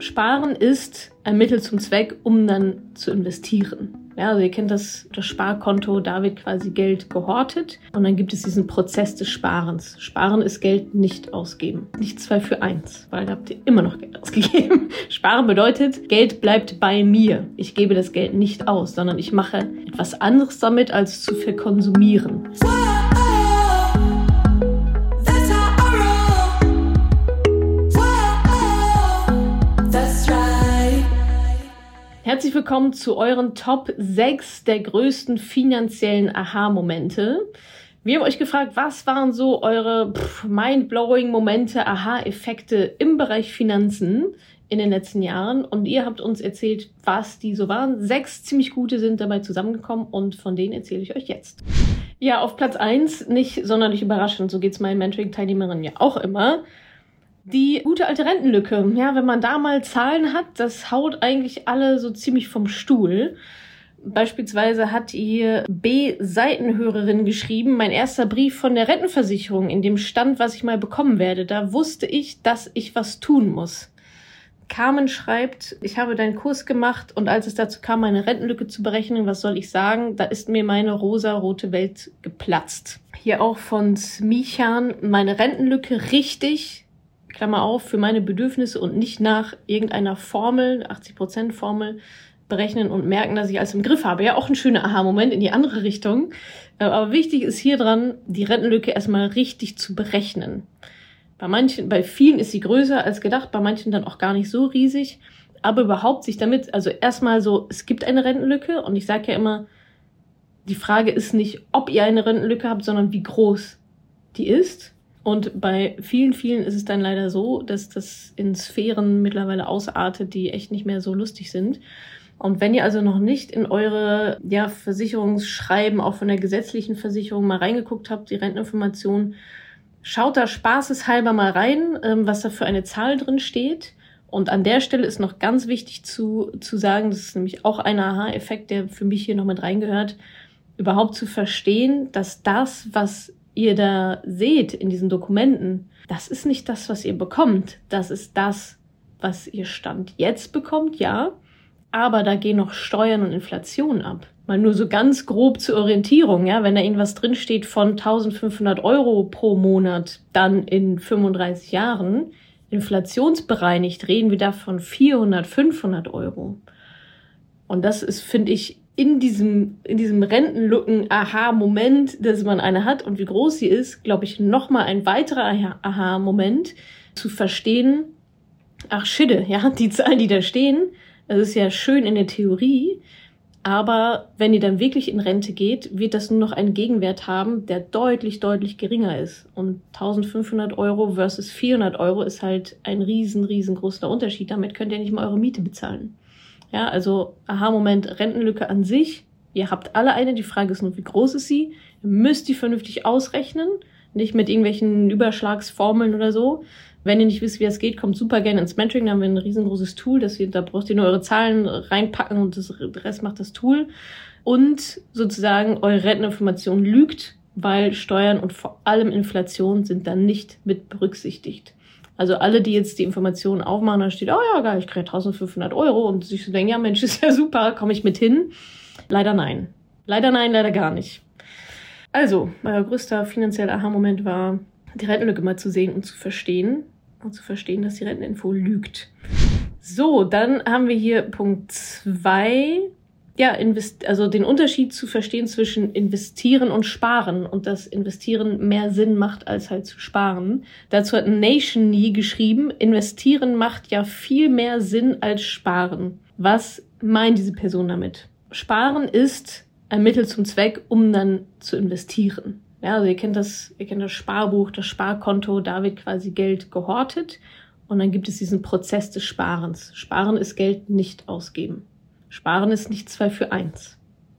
Sparen ist ein Mittel zum Zweck, um dann zu investieren. Ja, also ihr kennt das, das Sparkonto, da wird quasi Geld gehortet und dann gibt es diesen Prozess des Sparens. Sparen ist Geld nicht ausgeben. Nicht zwei für eins, weil da habt ihr immer noch Geld ausgegeben. Sparen bedeutet, Geld bleibt bei mir. Ich gebe das Geld nicht aus, sondern ich mache etwas anderes damit, als zu verkonsumieren. Herzlich willkommen zu euren Top 6 der größten finanziellen Aha-Momente. Wir haben euch gefragt, was waren so eure mind-blowing Momente, Aha-Effekte im Bereich Finanzen in den letzten Jahren und ihr habt uns erzählt, was die so waren. Sechs ziemlich gute sind dabei zusammengekommen und von denen erzähle ich euch jetzt. Ja, auf Platz 1, nicht sonderlich überraschend, so geht's meinen Mentoring-Teilnehmerinnen ja auch immer die gute alte Rentenlücke. Ja, wenn man da mal Zahlen hat, das haut eigentlich alle so ziemlich vom Stuhl. Beispielsweise hat ihr B-Seitenhörerin geschrieben, mein erster Brief von der Rentenversicherung, in dem stand, was ich mal bekommen werde. Da wusste ich, dass ich was tun muss. Carmen schreibt, ich habe deinen Kurs gemacht und als es dazu kam, meine Rentenlücke zu berechnen, was soll ich sagen, da ist mir meine rosa-rote Welt geplatzt. Hier auch von Smichan, meine Rentenlücke richtig, Klammer auf, für meine Bedürfnisse und nicht nach irgendeiner Formel, 80% Formel, berechnen und merken, dass ich alles im Griff habe. Ja, auch ein schöner Aha-Moment in die andere Richtung. Äh, aber wichtig ist hier dran, die Rentenlücke erstmal richtig zu berechnen. Bei manchen, bei vielen ist sie größer als gedacht, bei manchen dann auch gar nicht so riesig. Aber überhaupt sich damit, also erstmal so, es gibt eine Rentenlücke und ich sage ja immer, die Frage ist nicht, ob ihr eine Rentenlücke habt, sondern wie groß die ist. Und bei vielen, vielen ist es dann leider so, dass das in Sphären mittlerweile ausartet, die echt nicht mehr so lustig sind. Und wenn ihr also noch nicht in eure ja, Versicherungsschreiben, auch von der gesetzlichen Versicherung mal reingeguckt habt, die Renteninformation, schaut da spaßeshalber mal rein, ähm, was da für eine Zahl drin steht. Und an der Stelle ist noch ganz wichtig zu, zu sagen, das ist nämlich auch ein Aha-Effekt, der für mich hier noch mit reingehört, überhaupt zu verstehen, dass das, was ihr da seht in diesen Dokumenten, das ist nicht das, was ihr bekommt. Das ist das, was ihr Stand jetzt bekommt, ja. Aber da gehen noch Steuern und Inflation ab. Mal nur so ganz grob zur Orientierung, ja. Wenn da irgendwas drinsteht von 1500 Euro pro Monat, dann in 35 Jahren, inflationsbereinigt, reden wir da von 400, 500 Euro. Und das ist, finde ich, in diesem, in diesem Rentenlücken-Aha-Moment, dass man eine hat und wie groß sie ist, glaube ich, nochmal ein weiterer Aha-Moment zu verstehen, ach Schidde, ja, die Zahlen, die da stehen, das ist ja schön in der Theorie, aber wenn ihr dann wirklich in Rente geht, wird das nur noch einen Gegenwert haben, der deutlich, deutlich geringer ist. Und 1500 Euro versus 400 Euro ist halt ein riesen, riesengroßer Unterschied. Damit könnt ihr nicht mal eure Miete bezahlen. Ja, also Aha-Moment, Rentenlücke an sich. Ihr habt alle eine. Die Frage ist nur, wie groß ist sie? Ihr müsst die vernünftig ausrechnen. Nicht mit irgendwelchen Überschlagsformeln oder so. Wenn ihr nicht wisst, wie das geht, kommt super gerne ins Mentoring. Da haben wir ein riesengroßes Tool. Das ihr, da braucht ihr nur eure Zahlen reinpacken und das Rest macht das Tool. Und sozusagen eure Renteninformation lügt, weil Steuern und vor allem Inflation sind dann nicht mit berücksichtigt. Also alle, die jetzt die Informationen aufmachen, da steht, oh ja, geil, ich kriege 1500 Euro und sich so denken, ja Mensch, ist ja super, komme ich mit hin? Leider nein. Leider nein, leider gar nicht. Also, mein größter finanzieller Aha-Moment war, die Rentenlücke mal zu sehen und zu verstehen. Und zu verstehen, dass die Renteninfo lügt. So, dann haben wir hier Punkt zwei ja, invest also den Unterschied zu verstehen zwischen investieren und sparen und dass investieren mehr Sinn macht als halt zu sparen. Dazu hat Nation nie geschrieben, investieren macht ja viel mehr Sinn als sparen. Was meint diese Person damit? Sparen ist ein Mittel zum Zweck, um dann zu investieren. Ja, also ihr kennt das, ihr kennt das Sparbuch, das Sparkonto, da wird quasi Geld gehortet und dann gibt es diesen Prozess des Sparens. Sparen ist Geld nicht ausgeben. Sparen ist nicht zwei für eins,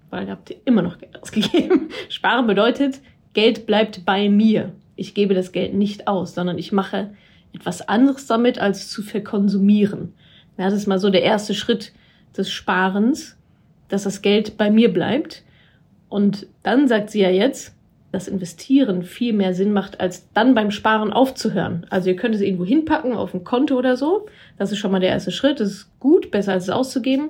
weil da habt ihr immer noch Geld ausgegeben. Sparen bedeutet, Geld bleibt bei mir. Ich gebe das Geld nicht aus, sondern ich mache etwas anderes damit, als zu verkonsumieren. Das ist mal so der erste Schritt des Sparens, dass das Geld bei mir bleibt. Und dann sagt sie ja jetzt, das Investieren viel mehr Sinn macht, als dann beim Sparen aufzuhören. Also ihr könnt es irgendwo hinpacken, auf ein Konto oder so. Das ist schon mal der erste Schritt. Das ist gut, besser als es auszugeben.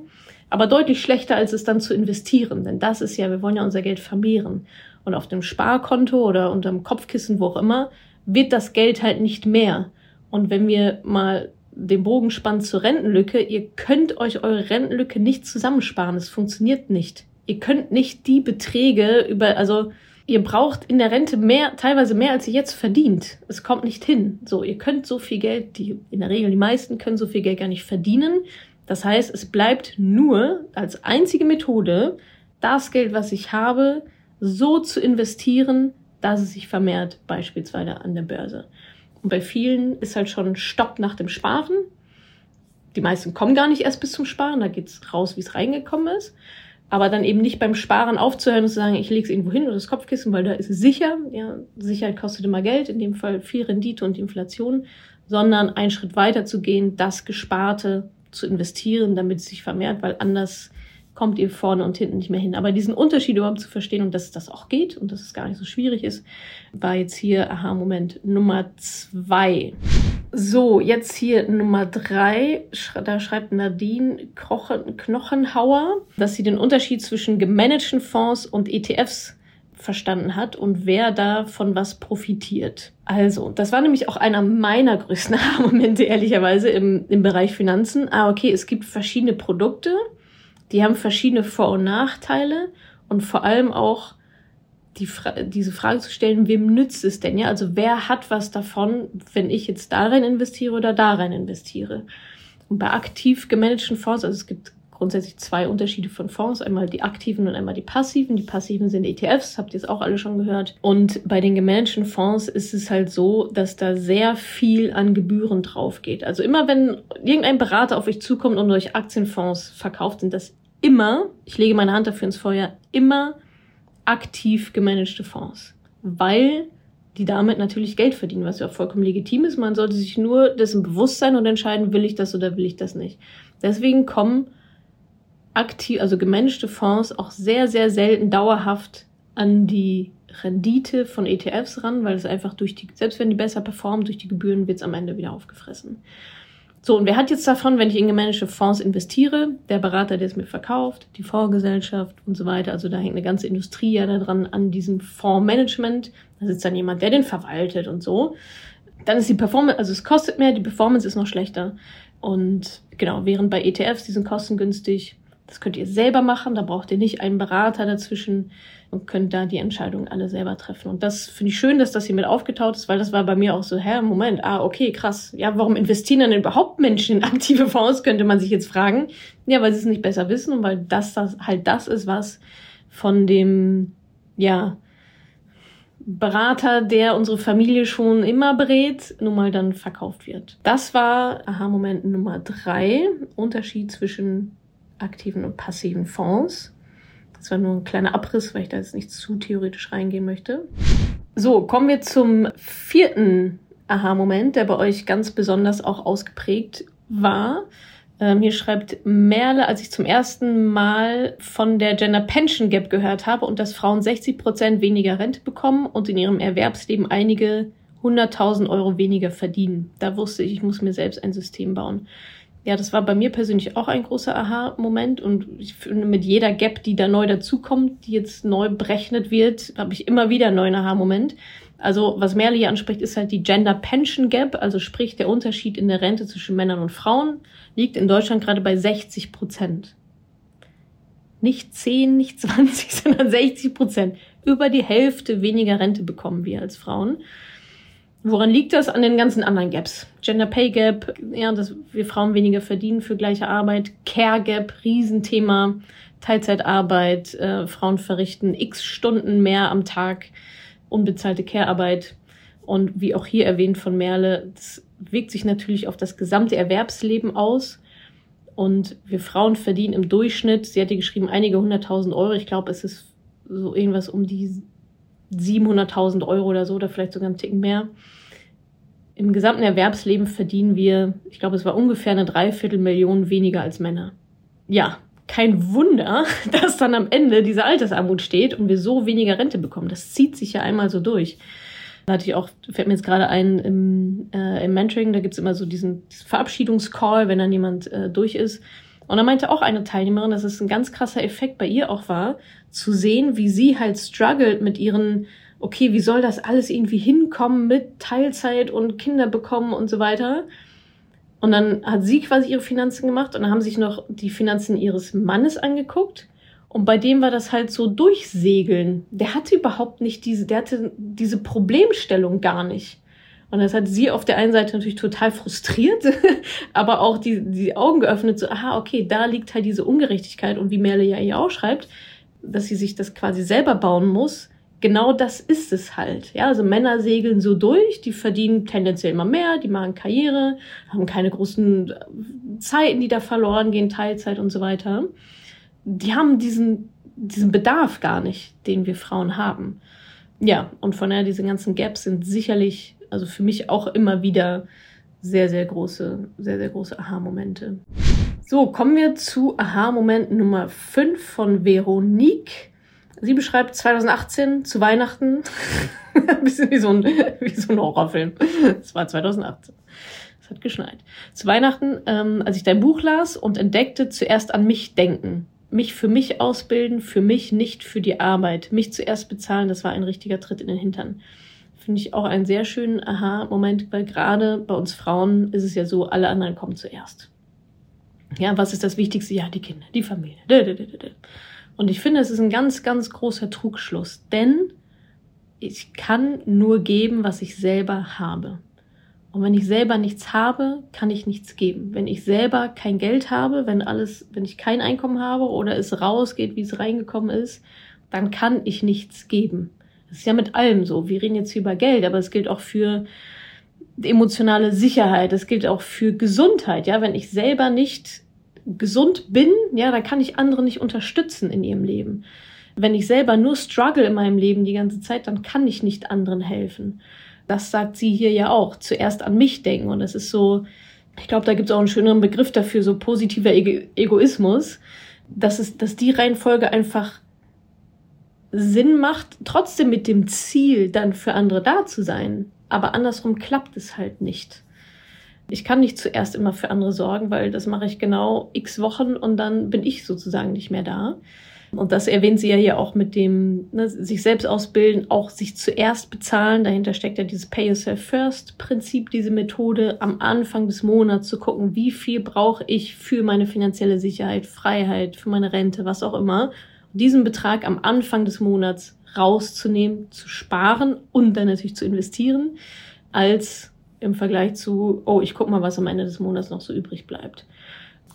Aber deutlich schlechter, als es dann zu investieren. Denn das ist ja, wir wollen ja unser Geld vermehren. Und auf dem Sparkonto oder unterm Kopfkissen, wo auch immer, wird das Geld halt nicht mehr. Und wenn wir mal den Bogen spannen zur Rentenlücke, ihr könnt euch eure Rentenlücke nicht zusammensparen. Es funktioniert nicht. Ihr könnt nicht die Beträge über, also ihr braucht in der Rente mehr, teilweise mehr, als ihr jetzt verdient. Es kommt nicht hin. So, ihr könnt so viel Geld, die, in der Regel die meisten können so viel Geld gar nicht verdienen. Das heißt, es bleibt nur als einzige Methode, das Geld, was ich habe, so zu investieren, dass es sich vermehrt, beispielsweise an der Börse. Und bei vielen ist halt schon Stopp nach dem Sparen. Die meisten kommen gar nicht erst bis zum Sparen, da geht's raus, wie es reingekommen ist aber dann eben nicht beim Sparen aufzuhören und zu sagen, ich lege es irgendwo hin oder das Kopfkissen, weil da ist es sicher. Ja, Sicherheit kostet immer Geld, in dem Fall viel Rendite und Inflation, sondern einen Schritt weiter zu gehen, das Gesparte zu investieren, damit es sich vermehrt, weil anders kommt ihr vorne und hinten nicht mehr hin. Aber diesen Unterschied überhaupt zu verstehen und dass das auch geht und dass es gar nicht so schwierig ist, war jetzt hier Aha-Moment Nummer zwei. So, jetzt hier Nummer drei. Da schreibt Nadine Knochenhauer, dass sie den Unterschied zwischen gemanagten Fonds und ETFs verstanden hat und wer da von was profitiert. Also, das war nämlich auch einer meiner größten Momente, ehrlicherweise, im, im Bereich Finanzen. Ah, okay, es gibt verschiedene Produkte, die haben verschiedene Vor- und Nachteile und vor allem auch die Fra diese Frage zu stellen, wem nützt es denn? Ja, also wer hat was davon, wenn ich jetzt da rein investiere oder da rein investiere? Und bei aktiv gemanagten Fonds, also es gibt grundsätzlich zwei Unterschiede von Fonds, einmal die aktiven und einmal die passiven. Die passiven sind ETFs, habt ihr es auch alle schon gehört. Und bei den gemanagten Fonds ist es halt so, dass da sehr viel an Gebühren drauf geht. Also immer wenn irgendein Berater auf euch zukommt und euch Aktienfonds verkauft, sind das immer, ich lege meine Hand dafür ins Feuer, immer aktiv gemanagte Fonds, weil die damit natürlich Geld verdienen, was ja auch vollkommen legitim ist. Man sollte sich nur dessen bewusst sein und entscheiden, will ich das oder will ich das nicht. Deswegen kommen aktiv, also gemanagte Fonds auch sehr, sehr selten dauerhaft an die Rendite von ETFs ran, weil es einfach durch die, selbst wenn die besser performen, durch die Gebühren wird es am Ende wieder aufgefressen. So, und wer hat jetzt davon, wenn ich in gemanagte Fonds investiere? Der Berater, der es mir verkauft, die Fondsgesellschaft und so weiter. Also da hängt eine ganze Industrie ja daran an diesem Fondsmanagement. Da sitzt dann jemand, der den verwaltet und so. Dann ist die Performance, also es kostet mehr, die Performance ist noch schlechter. Und genau, während bei ETFs, die sind kostengünstig, das könnt ihr selber machen, da braucht ihr nicht einen Berater dazwischen und könnt da die Entscheidungen alle selber treffen. Und das finde ich schön, dass das hier mit aufgetaucht ist, weil das war bei mir auch so, hä, Moment, ah, okay, krass. Ja, warum investieren dann überhaupt Menschen in aktive Fonds, könnte man sich jetzt fragen. Ja, weil sie es nicht besser wissen und weil das, das halt das ist, was von dem, ja, Berater, der unsere Familie schon immer berät, nun mal dann verkauft wird. Das war, aha, Moment Nummer drei, Unterschied zwischen aktiven und passiven Fonds. Das war nur ein kleiner Abriss, weil ich da jetzt nicht zu theoretisch reingehen möchte. So, kommen wir zum vierten Aha-Moment, der bei euch ganz besonders auch ausgeprägt war. Ähm, hier schreibt Merle, als ich zum ersten Mal von der Gender Pension Gap gehört habe und dass Frauen 60 Prozent weniger Rente bekommen und in ihrem Erwerbsleben einige 100.000 Euro weniger verdienen. Da wusste ich, ich muss mir selbst ein System bauen ja, das war bei mir persönlich auch ein großer Aha-Moment und ich finde, mit jeder Gap, die da neu dazukommt, die jetzt neu berechnet wird, habe ich immer wieder einen neuen Aha-Moment. Also, was Merle hier anspricht, ist halt die Gender Pension Gap, also sprich der Unterschied in der Rente zwischen Männern und Frauen, liegt in Deutschland gerade bei 60 Prozent. Nicht 10, nicht 20, sondern 60 Prozent. Über die Hälfte weniger Rente bekommen wir als Frauen. Woran liegt das? An den ganzen anderen Gaps. Gender Pay Gap, ja, dass wir Frauen weniger verdienen für gleiche Arbeit. Care Gap, Riesenthema. Teilzeitarbeit, äh, Frauen verrichten x Stunden mehr am Tag, unbezahlte Care-Arbeit. Und wie auch hier erwähnt von Merle, das wirkt sich natürlich auf das gesamte Erwerbsleben aus. Und wir Frauen verdienen im Durchschnitt, sie hatte geschrieben, einige hunderttausend Euro. Ich glaube, es ist so irgendwas um die 700.000 Euro oder so oder vielleicht sogar einen Ticken mehr. Im gesamten Erwerbsleben verdienen wir, ich glaube, es war ungefähr eine Dreiviertelmillion weniger als Männer. Ja, kein Wunder, dass dann am Ende diese Altersarmut steht und wir so weniger Rente bekommen. Das zieht sich ja einmal so durch. Da hatte ich auch, fällt mir jetzt gerade ein, im, äh, im Mentoring, da gibt's immer so diesen, diesen Verabschiedungscall, wenn dann jemand äh, durch ist. Und da meinte auch eine Teilnehmerin, dass es ein ganz krasser Effekt bei ihr auch war, zu sehen, wie sie halt struggelt mit ihren, okay, wie soll das alles irgendwie hinkommen mit Teilzeit und Kinder bekommen und so weiter. Und dann hat sie quasi ihre Finanzen gemacht und dann haben sich noch die Finanzen ihres Mannes angeguckt. Und bei dem war das halt so durchsegeln. Der hatte überhaupt nicht diese, der hatte diese Problemstellung gar nicht. Und das hat sie auf der einen Seite natürlich total frustriert, aber auch die, die Augen geöffnet, so, aha, okay, da liegt halt diese Ungerechtigkeit und wie Merle ja hier auch schreibt, dass sie sich das quasi selber bauen muss genau das ist es halt. Ja, also Männer segeln so durch, die verdienen tendenziell immer mehr, die machen Karriere, haben keine großen äh, Zeiten, die da verloren gehen, Teilzeit und so weiter. Die haben diesen, diesen Bedarf gar nicht, den wir Frauen haben. Ja, und von daher diese ganzen Gaps sind sicherlich, also für mich auch immer wieder sehr, sehr große, sehr, sehr große Aha-Momente. So, kommen wir zu Aha-Moment Nummer 5 von Veronique. Sie beschreibt 2018 zu Weihnachten, ein bisschen wie so ein, wie so ein Horrorfilm. Es war 2018. Es hat geschneit. Zu Weihnachten, ähm, als ich dein Buch las und entdeckte, zuerst an mich denken. Mich für mich ausbilden, für mich, nicht für die Arbeit. Mich zuerst bezahlen, das war ein richtiger Tritt in den Hintern. Finde ich auch einen sehr schönen Aha-Moment, weil gerade bei uns Frauen ist es ja so, alle anderen kommen zuerst. Ja, was ist das Wichtigste? Ja, die Kinder, die Familie. Und ich finde, es ist ein ganz, ganz großer Trugschluss, denn ich kann nur geben, was ich selber habe. Und wenn ich selber nichts habe, kann ich nichts geben. Wenn ich selber kein Geld habe, wenn alles, wenn ich kein Einkommen habe oder es rausgeht, wie es reingekommen ist, dann kann ich nichts geben. Das ist ja mit allem so. Wir reden jetzt hier über Geld, aber es gilt auch für emotionale Sicherheit. Es gilt auch für Gesundheit. Ja, wenn ich selber nicht gesund bin, ja, dann kann ich andere nicht unterstützen in ihrem Leben. Wenn ich selber nur struggle in meinem Leben die ganze Zeit, dann kann ich nicht anderen helfen. Das sagt sie hier ja auch. Zuerst an mich denken. Und es ist so, ich glaube, da gibt es auch einen schöneren Begriff dafür, so positiver Ego Egoismus, dass es, dass die Reihenfolge einfach Sinn macht, trotzdem mit dem Ziel, dann für andere da zu sein. Aber andersrum klappt es halt nicht. Ich kann nicht zuerst immer für andere sorgen, weil das mache ich genau x Wochen und dann bin ich sozusagen nicht mehr da. Und das erwähnt sie ja hier auch mit dem ne, sich selbst ausbilden, auch sich zuerst bezahlen. Dahinter steckt ja dieses Pay Yourself First Prinzip, diese Methode, am Anfang des Monats zu gucken, wie viel brauche ich für meine finanzielle Sicherheit, Freiheit, für meine Rente, was auch immer. Und diesen Betrag am Anfang des Monats rauszunehmen, zu sparen und dann natürlich zu investieren, als im Vergleich zu, oh, ich guck mal, was am Ende des Monats noch so übrig bleibt.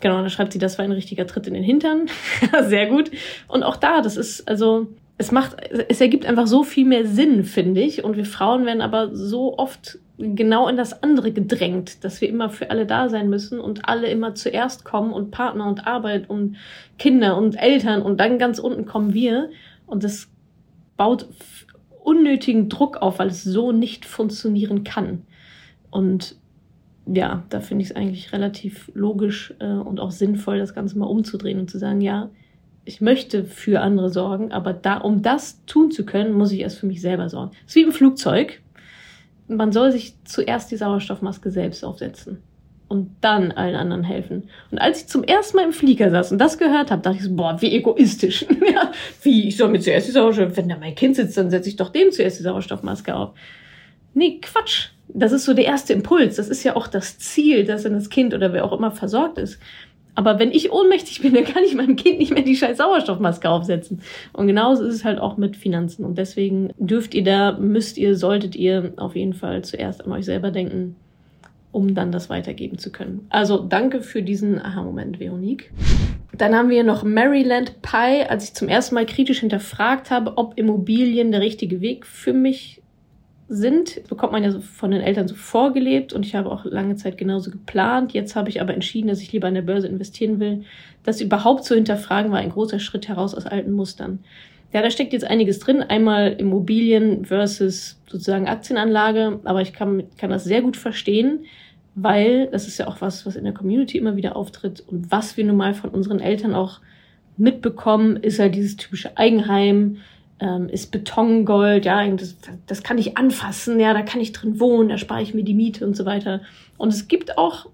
Genau, dann schreibt sie, das war ein richtiger Tritt in den Hintern. Sehr gut. Und auch da, das ist, also, es macht, es ergibt einfach so viel mehr Sinn, finde ich. Und wir Frauen werden aber so oft genau in das andere gedrängt, dass wir immer für alle da sein müssen und alle immer zuerst kommen und Partner und Arbeit und Kinder und Eltern und dann ganz unten kommen wir. Und das baut unnötigen Druck auf, weil es so nicht funktionieren kann. Und ja, da finde ich es eigentlich relativ logisch äh, und auch sinnvoll, das Ganze mal umzudrehen und zu sagen, ja, ich möchte für andere sorgen, aber da, um das tun zu können, muss ich erst für mich selber sorgen. Das ist wie im Flugzeug. Man soll sich zuerst die Sauerstoffmaske selbst aufsetzen und dann allen anderen helfen. Und als ich zum ersten Mal im Flieger saß und das gehört habe, dachte ich so, boah, wie egoistisch. ja, wie, ich soll mir zuerst die Sauerstoff, wenn da mein Kind sitzt, dann setze ich doch dem zuerst die Sauerstoffmaske auf. Nee, Quatsch das ist so der erste Impuls. Das ist ja auch das Ziel, dass dann das Kind oder wer auch immer versorgt ist. Aber wenn ich ohnmächtig bin, dann kann ich meinem Kind nicht mehr die scheiß Sauerstoffmaske aufsetzen. Und genauso ist es halt auch mit Finanzen. Und deswegen dürft ihr da, müsst ihr, solltet ihr auf jeden Fall zuerst an euch selber denken, um dann das weitergeben zu können. Also danke für diesen Aha-Moment, Veronique. Dann haben wir noch Maryland Pie, als ich zum ersten Mal kritisch hinterfragt habe, ob Immobilien der richtige Weg für mich sind, bekommt man ja von den Eltern so vorgelebt und ich habe auch lange Zeit genauso geplant. Jetzt habe ich aber entschieden, dass ich lieber an der Börse investieren will. Das überhaupt zu hinterfragen war ein großer Schritt heraus aus alten Mustern. Ja, da steckt jetzt einiges drin. Einmal Immobilien versus sozusagen Aktienanlage, aber ich kann, kann das sehr gut verstehen, weil das ist ja auch was, was in der Community immer wieder auftritt und was wir nun mal von unseren Eltern auch mitbekommen, ist halt dieses typische Eigenheim, ähm, ist Betongold, ja, das, das kann ich anfassen, ja, da kann ich drin wohnen, da spare ich mir die Miete und so weiter. Und es gibt auch,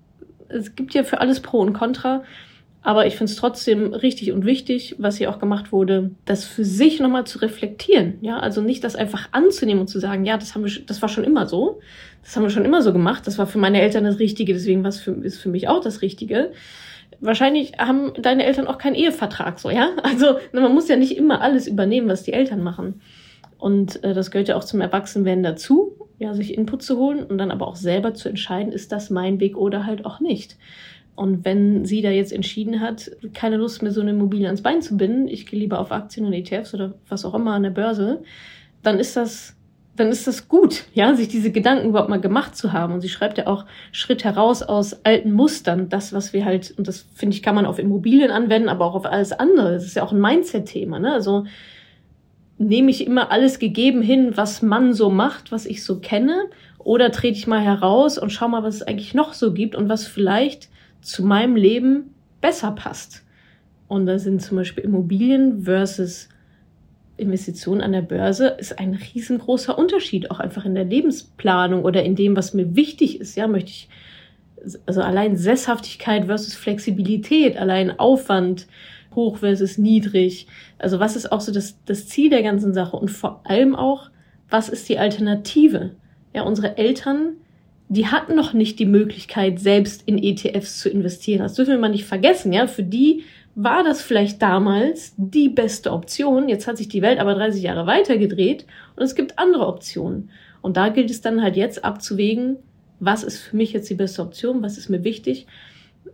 es gibt ja für alles Pro und Contra. Aber ich finde es trotzdem richtig und wichtig, was hier auch gemacht wurde, das für sich nochmal zu reflektieren. Ja, also nicht das einfach anzunehmen und zu sagen, ja, das haben wir, das war schon immer so. Das haben wir schon immer so gemacht. Das war für meine Eltern das Richtige, deswegen was für, ist für mich auch das Richtige. Wahrscheinlich haben deine Eltern auch keinen Ehevertrag, so, ja? Also, man muss ja nicht immer alles übernehmen, was die Eltern machen. Und äh, das gehört ja auch zum Erwachsenwerden dazu, ja, sich Input zu holen und dann aber auch selber zu entscheiden, ist das mein Weg oder halt auch nicht. Und wenn sie da jetzt entschieden hat, keine Lust mehr so eine Immobilie ans Bein zu binden, ich gehe lieber auf Aktien und ETFs oder was auch immer an der Börse, dann ist das, dann ist das gut, ja, sich diese Gedanken überhaupt mal gemacht zu haben. Und sie schreibt ja auch Schritt heraus aus alten Mustern, das, was wir halt, und das finde ich, kann man auf Immobilien anwenden, aber auch auf alles andere. Das ist ja auch ein Mindset-Thema, ne? Also, nehme ich immer alles gegeben hin, was man so macht, was ich so kenne, oder trete ich mal heraus und schau mal, was es eigentlich noch so gibt und was vielleicht zu meinem Leben besser passt. Und da sind zum Beispiel Immobilien versus Investitionen an der Börse ist ein riesengroßer Unterschied, auch einfach in der Lebensplanung oder in dem, was mir wichtig ist. Ja, möchte ich, also allein Sesshaftigkeit versus Flexibilität, allein Aufwand hoch versus niedrig. Also was ist auch so das, das Ziel der ganzen Sache und vor allem auch, was ist die Alternative? Ja, unsere Eltern die hatten noch nicht die Möglichkeit, selbst in ETFs zu investieren. Das dürfen wir mal nicht vergessen, ja. Für die war das vielleicht damals die beste Option. Jetzt hat sich die Welt aber 30 Jahre weiter gedreht und es gibt andere Optionen. Und da gilt es dann halt jetzt abzuwägen, was ist für mich jetzt die beste Option, was ist mir wichtig,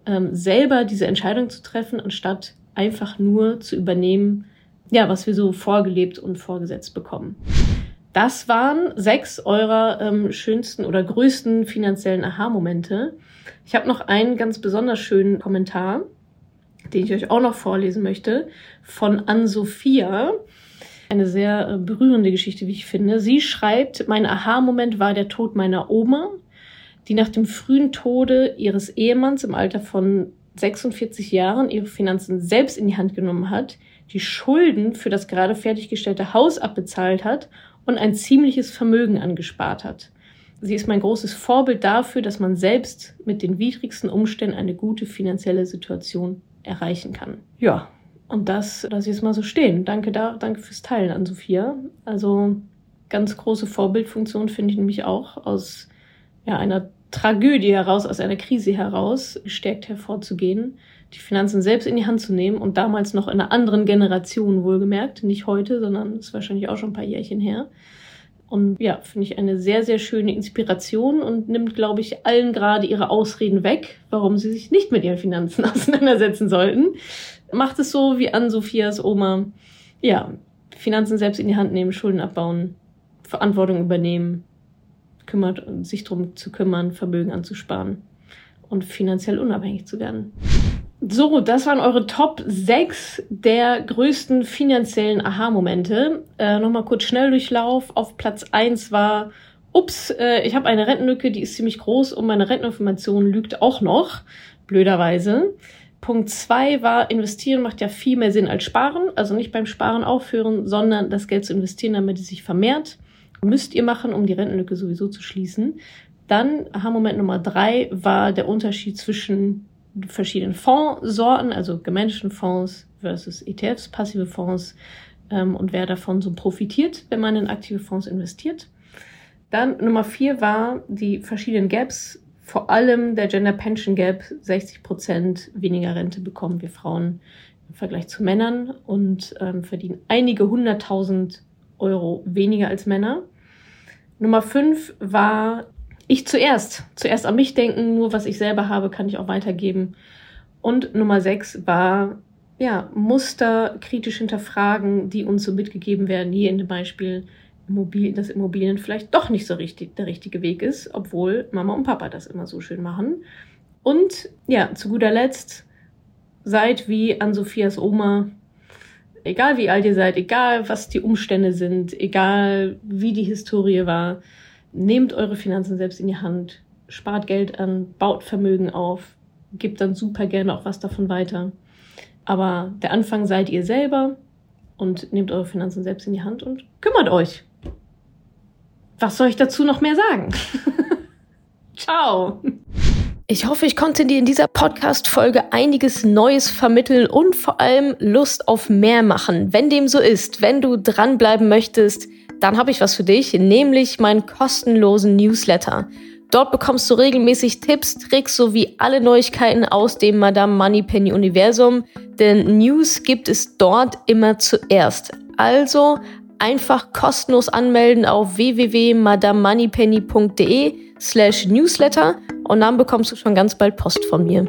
ähm, selber diese Entscheidung zu treffen, anstatt einfach nur zu übernehmen, ja, was wir so vorgelebt und vorgesetzt bekommen. Das waren sechs eurer ähm, schönsten oder größten finanziellen Aha-Momente. Ich habe noch einen ganz besonders schönen Kommentar, den ich euch auch noch vorlesen möchte, von Ann-Sophia. Eine sehr äh, berührende Geschichte, wie ich finde. Sie schreibt, mein Aha-Moment war der Tod meiner Oma, die nach dem frühen Tode ihres Ehemanns im Alter von 46 Jahren ihre Finanzen selbst in die Hand genommen hat, die Schulden für das gerade fertiggestellte Haus abbezahlt hat und ein ziemliches Vermögen angespart hat. Sie ist mein großes Vorbild dafür, dass man selbst mit den widrigsten Umständen eine gute finanzielle Situation erreichen kann. Ja, und das lasse ich jetzt mal so stehen. Danke da, danke fürs Teilen an Sophia. Also ganz große Vorbildfunktion finde ich nämlich auch aus ja, einer Tragödie heraus, aus einer Krise heraus, gestärkt hervorzugehen, die Finanzen selbst in die Hand zu nehmen und damals noch in einer anderen Generation wohlgemerkt, nicht heute, sondern ist wahrscheinlich auch schon ein paar Jährchen her. Und ja, finde ich eine sehr, sehr schöne Inspiration und nimmt, glaube ich, allen gerade ihre Ausreden weg, warum sie sich nicht mit ihren Finanzen auseinandersetzen sollten. Macht es so wie an Sophias Oma. Ja, Finanzen selbst in die Hand nehmen, Schulden abbauen, Verantwortung übernehmen, kümmert, sich darum zu kümmern, Vermögen anzusparen und finanziell unabhängig zu werden. So, das waren eure Top 6 der größten finanziellen Aha-Momente. Äh, Nochmal kurz Schnelldurchlauf. Auf Platz 1 war, ups, äh, ich habe eine Rentenlücke, die ist ziemlich groß und meine Renteninformation lügt auch noch, blöderweise. Punkt 2 war, investieren macht ja viel mehr Sinn als sparen. Also nicht beim Sparen aufhören, sondern das Geld zu investieren, damit es sich vermehrt. Müsst ihr machen, um die Rentenlücke sowieso zu schließen. Dann Aha-Moment Nummer 3 war der Unterschied zwischen verschiedenen Fondssorten, also gemanagten Fonds versus ETFs, passive Fonds ähm, und wer davon so profitiert, wenn man in aktive Fonds investiert. Dann Nummer vier war die verschiedenen Gaps, vor allem der Gender Pension Gap, 60 Prozent weniger Rente bekommen wir Frauen im Vergleich zu Männern und ähm, verdienen einige hunderttausend Euro weniger als Männer. Nummer fünf war ich zuerst. Zuerst an mich denken, nur was ich selber habe, kann ich auch weitergeben. Und Nummer sechs war, ja, Muster kritisch hinterfragen, die uns so mitgegeben werden, hier in dem Beispiel, Immobilien, dass Immobilien vielleicht doch nicht so richtig der richtige Weg ist, obwohl Mama und Papa das immer so schön machen. Und ja, zu guter Letzt, seid wie an Sophias Oma, egal wie alt ihr seid, egal was die Umstände sind, egal wie die Historie war, nehmt eure Finanzen selbst in die Hand, spart Geld an, baut Vermögen auf, gebt dann super gerne auch was davon weiter. Aber der Anfang seid ihr selber und nehmt eure Finanzen selbst in die Hand und kümmert euch. Was soll ich dazu noch mehr sagen? Ciao. Ich hoffe, ich konnte dir in dieser Podcast-Folge einiges Neues vermitteln und vor allem Lust auf mehr machen. Wenn dem so ist, wenn du dranbleiben möchtest, dann habe ich was für dich, nämlich meinen kostenlosen Newsletter. Dort bekommst du regelmäßig Tipps, Tricks sowie alle Neuigkeiten aus dem Madame Moneypenny Universum, denn News gibt es dort immer zuerst. Also einfach kostenlos anmelden auf www.madamemoneypenny.de slash newsletter und dann bekommst du schon ganz bald Post von mir.